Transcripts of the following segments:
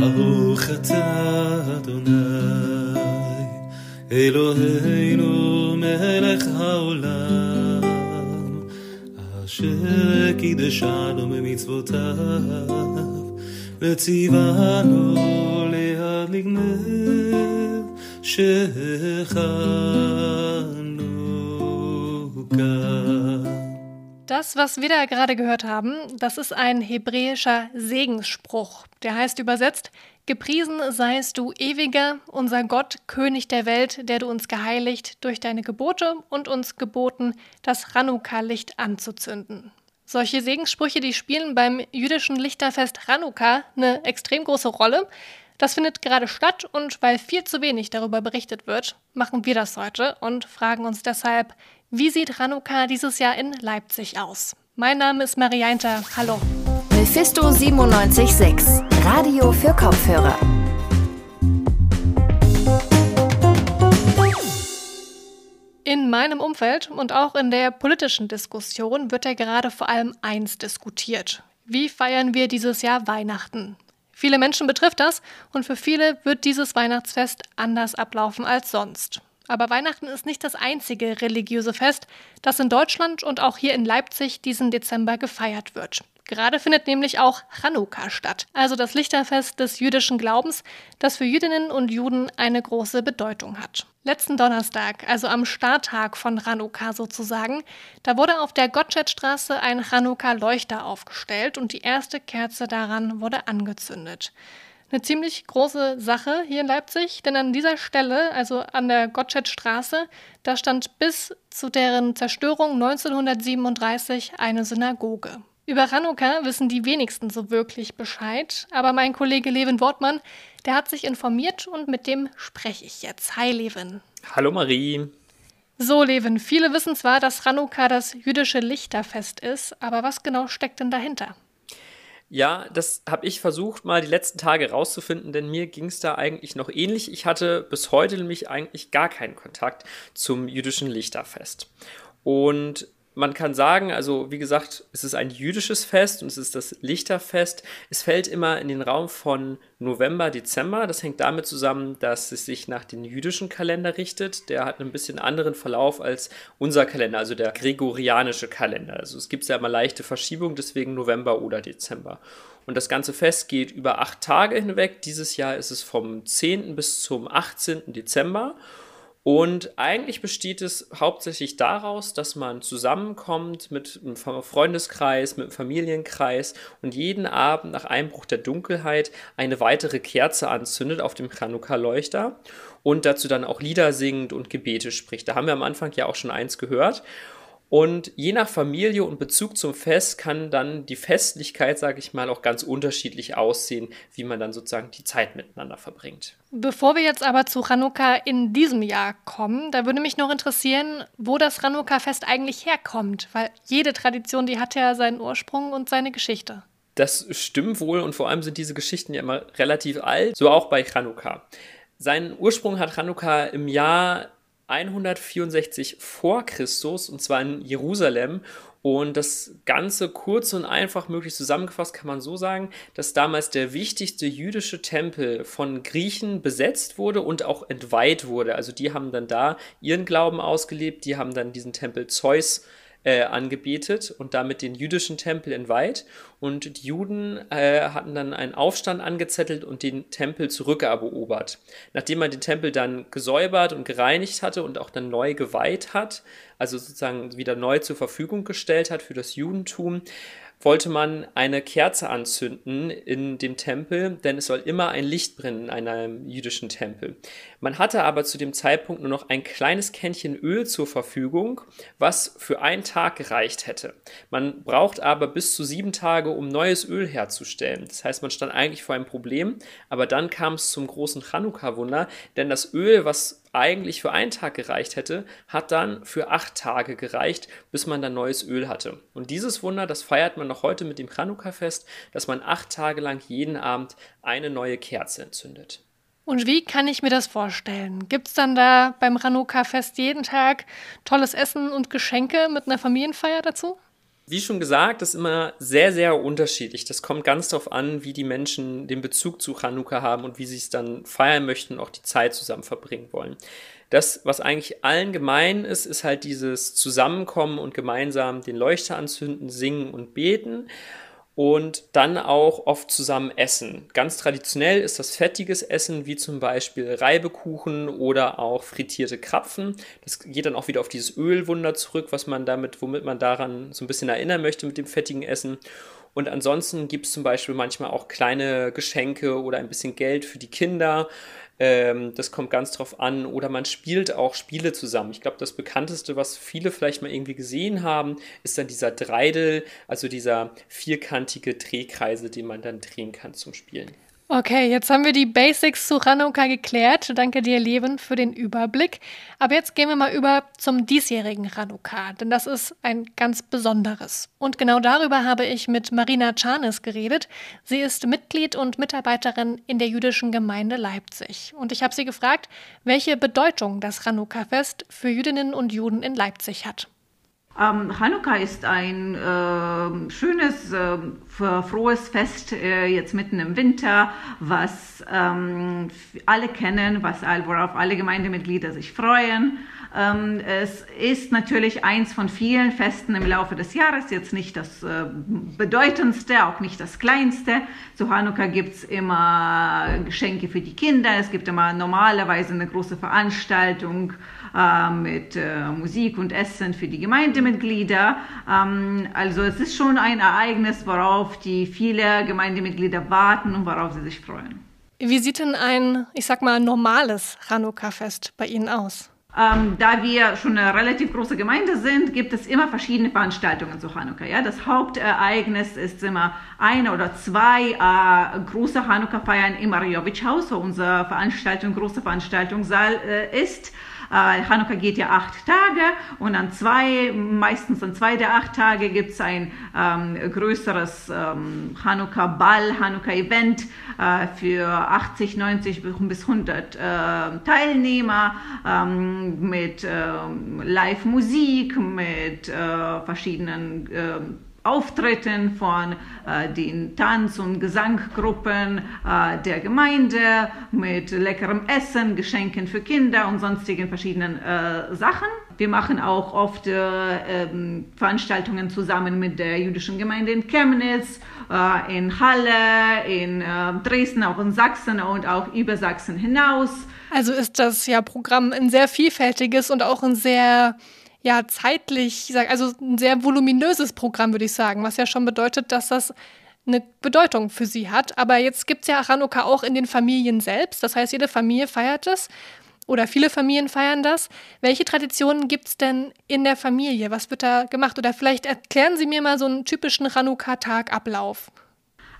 ברוך אתה אדוני, אלוהינו מלך העולם, אשר קידשנו במצוותיו, וציוונו ליד לגמר שחנוכה. Das, was wir da gerade gehört haben, das ist ein hebräischer Segensspruch. Der heißt übersetzt, Gepriesen seist du ewiger, unser Gott, König der Welt, der du uns geheiligt durch deine Gebote und uns geboten, das Chanukka-Licht anzuzünden. Solche Segenssprüche, die spielen beim jüdischen Lichterfest Chanukka eine extrem große Rolle. Das findet gerade statt und weil viel zu wenig darüber berichtet wird, machen wir das heute und fragen uns deshalb, wie sieht Chanukka dieses Jahr in Leipzig aus? Mein Name ist Marianta. Hallo. Mephisto 976, Radio für Kopfhörer. In meinem Umfeld und auch in der politischen Diskussion wird ja gerade vor allem eins diskutiert. Wie feiern wir dieses Jahr Weihnachten? Viele Menschen betrifft das und für viele wird dieses Weihnachtsfest anders ablaufen als sonst. Aber Weihnachten ist nicht das einzige religiöse Fest, das in Deutschland und auch hier in Leipzig diesen Dezember gefeiert wird. Gerade findet nämlich auch Chanukka statt, also das Lichterfest des jüdischen Glaubens, das für Jüdinnen und Juden eine große Bedeutung hat. Letzten Donnerstag, also am Starttag von Chanukka sozusagen, da wurde auf der Gottschedstraße ein Chanukka-Leuchter aufgestellt und die erste Kerze daran wurde angezündet eine ziemlich große Sache hier in Leipzig, denn an dieser Stelle, also an der Gottschedstraße, da stand bis zu deren Zerstörung 1937 eine Synagoge. Über Chanukka wissen die wenigsten so wirklich Bescheid, aber mein Kollege Levin Wortmann, der hat sich informiert und mit dem spreche ich jetzt. Hi Levin. Hallo Marie. So, Levin, viele wissen zwar, dass Chanukka das jüdische Lichterfest ist, aber was genau steckt denn dahinter? Ja, das habe ich versucht, mal die letzten Tage rauszufinden, denn mir ging es da eigentlich noch ähnlich. Ich hatte bis heute nämlich eigentlich gar keinen Kontakt zum jüdischen Lichterfest. Und man kann sagen, also wie gesagt, es ist ein jüdisches Fest und es ist das Lichterfest. Es fällt immer in den Raum von November, Dezember. Das hängt damit zusammen, dass es sich nach dem jüdischen Kalender richtet. Der hat einen bisschen anderen Verlauf als unser Kalender, also der gregorianische Kalender. Also es gibt ja immer leichte Verschiebungen, deswegen November oder Dezember. Und das ganze Fest geht über acht Tage hinweg. Dieses Jahr ist es vom 10. bis zum 18. Dezember. Und eigentlich besteht es hauptsächlich daraus, dass man zusammenkommt mit einem Freundeskreis, mit einem Familienkreis und jeden Abend nach Einbruch der Dunkelheit eine weitere Kerze anzündet auf dem Chanukka-Leuchter und dazu dann auch Lieder singt und Gebete spricht. Da haben wir am Anfang ja auch schon eins gehört. Und je nach Familie und Bezug zum Fest kann dann die Festlichkeit, sage ich mal, auch ganz unterschiedlich aussehen, wie man dann sozusagen die Zeit miteinander verbringt. Bevor wir jetzt aber zu Chanukka in diesem Jahr kommen, da würde mich noch interessieren, wo das Chanukka-Fest eigentlich herkommt, weil jede Tradition, die hat ja seinen Ursprung und seine Geschichte. Das stimmt wohl und vor allem sind diese Geschichten ja immer relativ alt, so auch bei Chanukka. Seinen Ursprung hat Chanukka im Jahr 164 vor Christus und zwar in Jerusalem. Und das Ganze kurz und einfach möglich zusammengefasst kann man so sagen, dass damals der wichtigste jüdische Tempel von Griechen besetzt wurde und auch entweiht wurde. Also die haben dann da ihren Glauben ausgelebt, die haben dann diesen Tempel Zeus äh, angebetet und damit den jüdischen Tempel entweiht. Und die Juden äh, hatten dann einen Aufstand angezettelt und den Tempel zurückerobert. Nachdem man den Tempel dann gesäubert und gereinigt hatte und auch dann neu geweiht hat, also sozusagen wieder neu zur Verfügung gestellt hat für das Judentum, wollte man eine Kerze anzünden in dem Tempel, denn es soll immer ein Licht brennen in einem jüdischen Tempel. Man hatte aber zu dem Zeitpunkt nur noch ein kleines Kännchen Öl zur Verfügung, was für einen Tag gereicht hätte. Man braucht aber bis zu sieben Tage, um neues Öl herzustellen. Das heißt, man stand eigentlich vor einem Problem, aber dann kam es zum großen Chanukka-Wunder, denn das Öl, was eigentlich für einen Tag gereicht hätte, hat dann für acht Tage gereicht, bis man dann neues Öl hatte. Und dieses Wunder, das feiert man noch heute mit dem Chanukka-Fest, dass man acht Tage lang jeden Abend eine neue Kerze entzündet. Und wie kann ich mir das vorstellen? Gibt es dann da beim Chanukka-Fest jeden Tag tolles Essen und Geschenke mit einer Familienfeier dazu? Wie schon gesagt, das ist immer sehr, sehr unterschiedlich. Das kommt ganz darauf an, wie die Menschen den Bezug zu Chanukka haben und wie sie es dann feiern möchten und auch die Zeit zusammen verbringen wollen. Das, was eigentlich allen gemein ist, ist halt dieses Zusammenkommen und gemeinsam den Leuchter anzünden, singen und beten und dann auch oft zusammen essen. Ganz traditionell ist das fettiges Essen, wie zum Beispiel Reibekuchen oder auch frittierte Krapfen. Das geht dann auch wieder auf dieses Ölwunder zurück, was man damit, womit man daran so ein bisschen erinnern möchte mit dem fettigen Essen. Und ansonsten gibt es zum Beispiel manchmal auch kleine Geschenke oder ein bisschen Geld für die Kinder. Ähm, das kommt ganz drauf an. Oder man spielt auch Spiele zusammen. Ich glaube, das bekannteste, was viele vielleicht mal irgendwie gesehen haben, ist dann dieser Dreidel, also dieser vierkantige Drehkreise, den man dann drehen kann zum Spielen. Okay, jetzt haben wir die Basics zu Hanukkah geklärt. Danke dir, Leben, für den Überblick. Aber jetzt gehen wir mal über zum diesjährigen Hanukkah, denn das ist ein ganz besonderes. Und genau darüber habe ich mit Marina Czarnes geredet. Sie ist Mitglied und Mitarbeiterin in der jüdischen Gemeinde Leipzig. Und ich habe sie gefragt, welche Bedeutung das Hanukkah-Fest für Jüdinnen und Juden in Leipzig hat. Ähm, Hanukkah ist ein äh, schönes, äh, frohes Fest äh, jetzt mitten im Winter, was ähm, alle kennen, was, worauf alle Gemeindemitglieder sich freuen. Ähm, es ist natürlich eins von vielen Festen im Laufe des Jahres, jetzt nicht das äh, bedeutendste, auch nicht das kleinste. Zu Hanukkah gibt es immer Geschenke für die Kinder, es gibt immer normalerweise eine große Veranstaltung äh, mit äh, Musik und Essen für die Gemeindemitglieder. Ähm, also es ist schon ein Ereignis, worauf die viele Gemeindemitglieder warten und worauf sie sich freuen. Wie sieht denn ein, ich sag mal, normales Chanukka-Fest bei Ihnen aus? Ähm, da wir schon eine relativ große Gemeinde sind, gibt es immer verschiedene Veranstaltungen zu Hanukkah. Ja? Das Hauptereignis ist immer eine oder zwei äh, große Hanukkah-Feiern im Arjowitsch-Haus, wo unsere Veranstaltung, große Veranstaltungssaal äh, ist. Äh, Hanukkah geht ja acht Tage und an zwei, meistens an zwei der acht Tage gibt es ein ähm, größeres ähm, Hanukkah-Ball, Hanukkah-Event äh, für 80, 90 bis 100 äh, Teilnehmer ähm, mit ähm, Live-Musik, mit äh, verschiedenen ähm, Auftritten von äh, den Tanz- und Gesanggruppen äh, der Gemeinde mit leckerem Essen, Geschenken für Kinder und sonstigen verschiedenen äh, Sachen. Wir machen auch oft äh, ähm, Veranstaltungen zusammen mit der jüdischen Gemeinde in Chemnitz, äh, in Halle, in äh, Dresden, auch in Sachsen und auch über Sachsen hinaus. Also ist das ja Programm ein sehr vielfältiges und auch ein sehr ja zeitlich, also ein sehr voluminöses Programm, würde ich sagen, was ja schon bedeutet, dass das eine Bedeutung für sie hat. Aber jetzt gibt es ja Hanukkah auch in den Familien selbst. Das heißt, jede Familie feiert es oder viele Familien feiern das. Welche Traditionen gibt es denn in der Familie? Was wird da gemacht? Oder vielleicht erklären Sie mir mal so einen typischen Hanukkah-Tagablauf.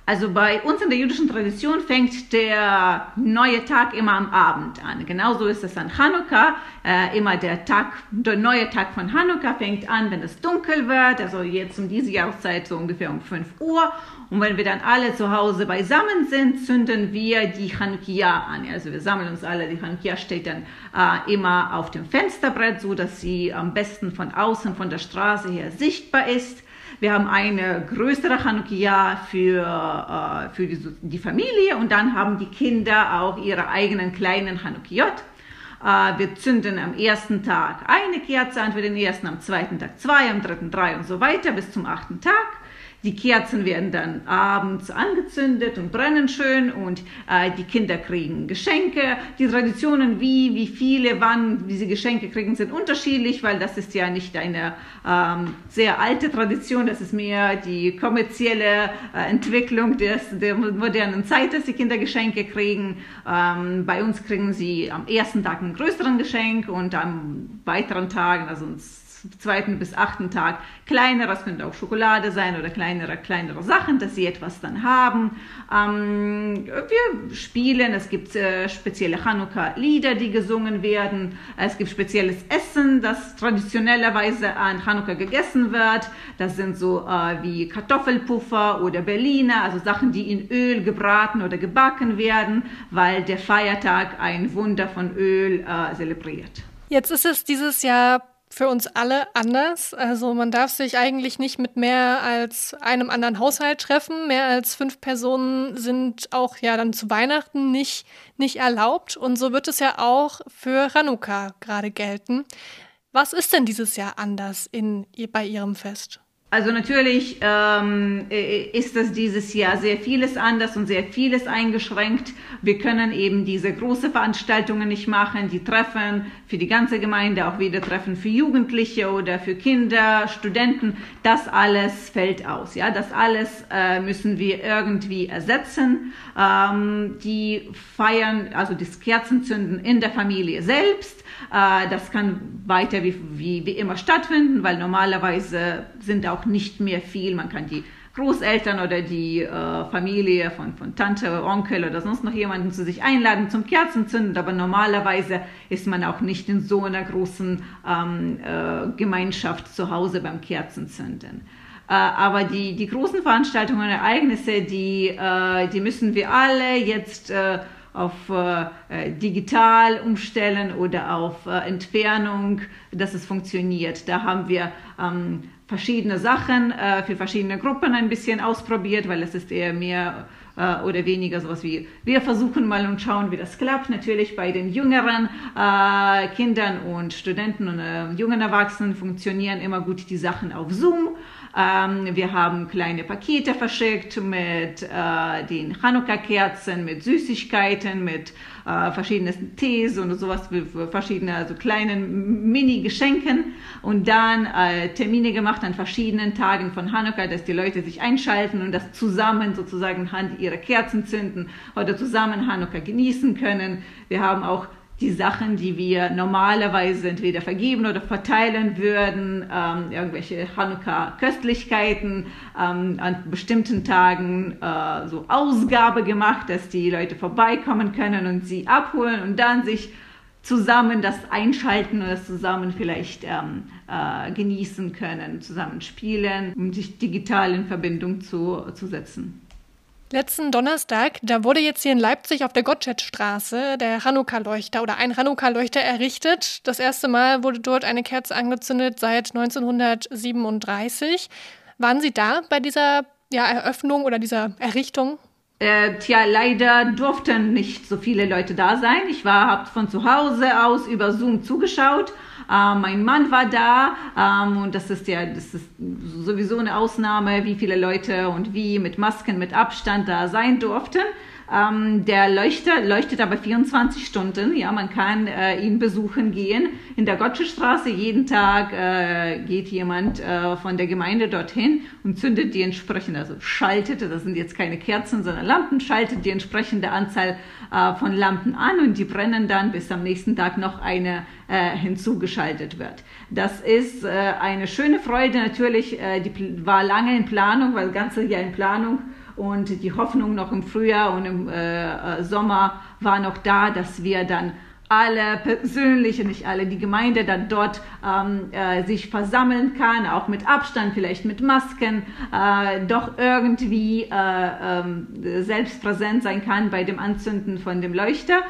Also bei uns in der jüdischen Tradition fängt der neue Tag immer am Abend an. Genauso ist es an Hanukkah. Äh, immer der Tag, der neue Tag von Hanukkah fängt an, wenn es dunkel wird. Also jetzt um diese Jahreszeit so ungefähr um 5 Uhr. Und wenn wir dann alle zu Hause beisammen sind, zünden wir die Chanukia an. Also wir sammeln uns alle. Die Chanukia steht dann äh, immer auf dem Fensterbrett, so dass sie am besten von außen, von der Straße her sichtbar ist. Wir haben eine größere Chanukia für, äh, für die, die, Familie und dann haben die Kinder auch ihre eigenen kleinen Chanukiot. Äh, wir zünden am ersten Tag eine Kerze an für den ersten, am zweiten Tag zwei, am dritten drei und so weiter bis zum achten Tag. Die Kerzen werden dann abends angezündet und brennen schön und äh, die Kinder kriegen Geschenke. Die Traditionen, wie, wie viele, wann diese Geschenke kriegen, sind unterschiedlich, weil das ist ja nicht eine ähm, sehr alte Tradition, das ist mehr die kommerzielle äh, Entwicklung des, der modernen Zeit, dass die Kinder Geschenke kriegen. Ähm, bei uns kriegen sie am ersten Tag einen größeren Geschenk und am weiteren Tagen, also uns zweiten bis achten Tag kleinere, das könnte auch Schokolade sein oder kleinere, kleinere Sachen, dass sie etwas dann haben. Ähm, wir spielen, es gibt äh, spezielle Chanukka-Lieder, die gesungen werden. Es gibt spezielles Essen, das traditionellerweise an Chanukka gegessen wird. Das sind so äh, wie Kartoffelpuffer oder Berliner, also Sachen, die in Öl gebraten oder gebacken werden, weil der Feiertag ein Wunder von Öl äh, zelebriert. Jetzt ist es dieses Jahr für uns alle anders. Also man darf sich eigentlich nicht mit mehr als einem anderen Haushalt treffen. Mehr als fünf Personen sind auch ja dann zu Weihnachten nicht, nicht erlaubt. Und so wird es ja auch für Hanukkah gerade gelten. Was ist denn dieses Jahr anders in, bei Ihrem Fest? Also natürlich ähm, ist das dieses Jahr sehr vieles anders und sehr vieles eingeschränkt. Wir können eben diese große Veranstaltungen nicht machen, die Treffen für die ganze Gemeinde, auch wieder Treffen für Jugendliche oder für Kinder, Studenten. Das alles fällt aus. Ja, das alles äh, müssen wir irgendwie ersetzen. Ähm, die feiern, also das Kerzenzünden in der Familie selbst. Äh, das kann weiter wie, wie, wie immer stattfinden, weil normalerweise sind auch nicht mehr viel. Man kann die Großeltern oder die äh, Familie von, von Tante, Onkel oder sonst noch jemanden zu sich einladen zum Kerzenzünden, aber normalerweise ist man auch nicht in so einer großen ähm, äh, Gemeinschaft zu Hause beim Kerzenzünden. Äh, aber die, die großen Veranstaltungen und Ereignisse, die, äh, die müssen wir alle jetzt äh, auf äh, digital umstellen oder auf äh, Entfernung, dass es funktioniert. Da haben wir ähm, verschiedene Sachen äh, für verschiedene Gruppen ein bisschen ausprobiert, weil es ist eher mehr äh, oder weniger sowas wie, wir versuchen mal und schauen, wie das klappt. Natürlich bei den jüngeren äh, Kindern und Studenten und äh, jungen Erwachsenen funktionieren immer gut die Sachen auf Zoom. Ähm, wir haben kleine Pakete verschickt mit äh, den Chanukka-Kerzen, mit Süßigkeiten, mit äh, verschiedenen Tees und sowas, verschiedene, also kleinen Mini-Geschenken und dann äh, Termine gemacht an verschiedenen Tagen von Hanukkah, dass die Leute sich einschalten und das zusammen sozusagen Hand ihre Kerzen zünden oder zusammen Hanukkah genießen können. Wir haben auch die Sachen, die wir normalerweise entweder vergeben oder verteilen würden, ähm, irgendwelche Hanukkah-Köstlichkeiten ähm, an bestimmten Tagen äh, so Ausgabe gemacht, dass die Leute vorbeikommen können und sie abholen und dann sich zusammen das einschalten und das zusammen vielleicht ähm, äh, genießen können, zusammen spielen, um sich digital in Verbindung zu, zu setzen. Letzten Donnerstag, da wurde jetzt hier in Leipzig auf der Gottschedstraße der Chanukka-Leuchter oder ein Chanukka-Leuchter errichtet. Das erste Mal wurde dort eine Kerze angezündet seit 1937. Waren Sie da bei dieser ja, Eröffnung oder dieser Errichtung? Äh, tja, leider durften nicht so viele Leute da sein. Ich habe von zu Hause aus über Zoom zugeschaut äh, mein Mann war da ähm, und das ist ja, das ist sowieso eine Ausnahme, wie viele Leute und wie mit Masken, mit Abstand da sein durften. Ähm, der Leuchter leuchtet aber 24 Stunden. Ja, man kann äh, ihn besuchen gehen. In der Gottschestraße jeden Tag äh, geht jemand äh, von der Gemeinde dorthin und zündet die entsprechende, also schaltet, das sind jetzt keine Kerzen, sondern Lampen, schaltet die entsprechende Anzahl äh, von Lampen an und die brennen dann, bis am nächsten Tag noch eine äh, hinzugeschaltet wird. Das ist äh, eine schöne Freude natürlich, die war lange in Planung, weil das ganze Jahr in Planung und die Hoffnung noch im Frühjahr und im Sommer war noch da, dass wir dann alle persönliche, nicht alle, die Gemeinde dann dort ähm, äh, sich versammeln kann, auch mit Abstand, vielleicht mit Masken, äh, doch irgendwie äh, ähm, selbst präsent sein kann bei dem Anzünden von dem Leuchter.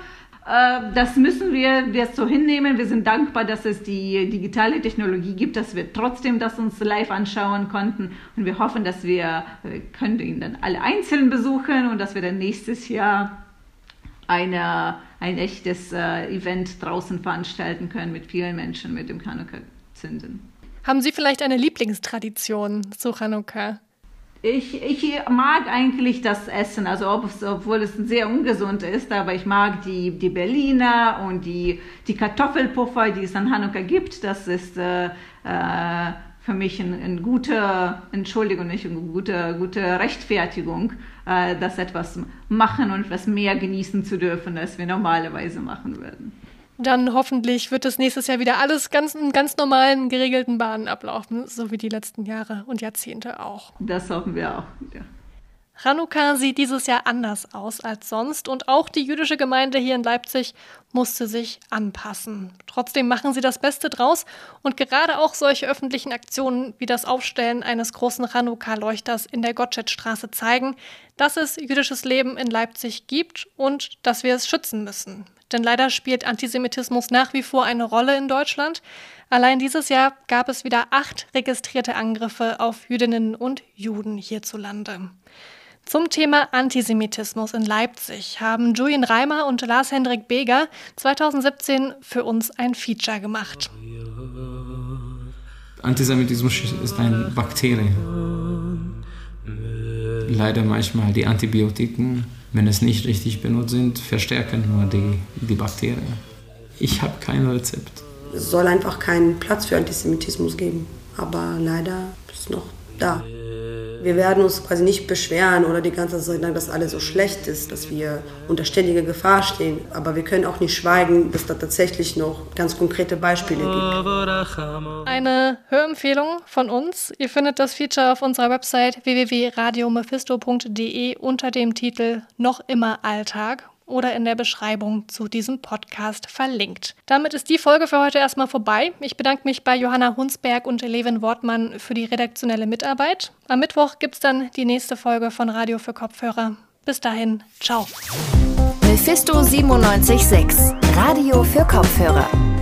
Äh, das müssen wir jetzt so hinnehmen. Wir sind dankbar, dass es die digitale Technologie gibt, dass wir trotzdem das uns live anschauen konnten. Und wir hoffen, dass wir, wir können ihn dann alle einzeln besuchen und dass wir dann nächstes Jahr eine, ein echtes äh, Event draußen veranstalten können mit vielen Menschen mit dem Chanukka-Zünden. Haben Sie vielleicht eine Lieblingstradition zu Chanukka? Ich, ich mag eigentlich das Essen, also ob es, obwohl es sehr ungesund ist, aber ich mag die, die Berliner und die, die Kartoffelpuffer, die es an Hanukkah gibt. Das ist äh, äh, für mich eine ein gute, Entschuldigung, nicht eine gute, gute Rechtfertigung, äh, das etwas machen und etwas mehr genießen zu dürfen, als wir normalerweise machen würden. Dann hoffentlich wird es nächstes Jahr wieder alles ganz in ganz normalen, geregelten Bahnen ablaufen, so wie die letzten Jahre und Jahrzehnte auch. Das hoffen wir auch. Ja. Chanukka sieht dieses Jahr anders aus als sonst und auch die jüdische Gemeinde hier in Leipzig musste sich anpassen. Trotzdem machen sie das Beste draus und gerade auch solche öffentlichen Aktionen wie das Aufstellen eines großen Chanukka-Leuchters in der Gottschedstraße zeigen, dass es jüdisches Leben in Leipzig gibt und dass wir es schützen müssen. Denn leider spielt Antisemitismus nach wie vor eine Rolle in Deutschland. Allein dieses Jahr gab es wieder acht registrierte Angriffe auf Jüdinnen und Juden hierzulande. Zum Thema Antisemitismus in Leipzig haben Julian Reimer und Lars-Hendrik Beger 2017 für uns ein Feature gemacht. Antisemitismus ist ein Bakterium. Leider manchmal die Antibiotiken, wenn es nicht richtig benutzt sind, verstärken nur die, die Bakterien. Ich habe kein Rezept. Es soll einfach keinen Platz für Antisemitismus geben. Aber leider ist es noch da. Wir werden uns quasi nicht beschweren oder die ganze Zeit sagen, dass alles so schlecht ist, dass wir unter ständiger Gefahr stehen. Aber wir können auch nicht schweigen, dass da tatsächlich noch ganz konkrete Beispiele gibt. Eine Hörempfehlung von uns. Ihr findet das Feature auf unserer Website www.radiomephisto.de unter dem Titel Noch immer Alltag oder in der Beschreibung zu diesem Podcast verlinkt. Damit ist die Folge für heute erstmal vorbei. Ich bedanke mich bei Johanna Hunsberg und Levin Wortmann für die redaktionelle Mitarbeit. Am Mittwoch gibt es dann die nächste Folge von Radio für Kopfhörer. Bis dahin, ciao. Mephisto 976, Radio für Kopfhörer.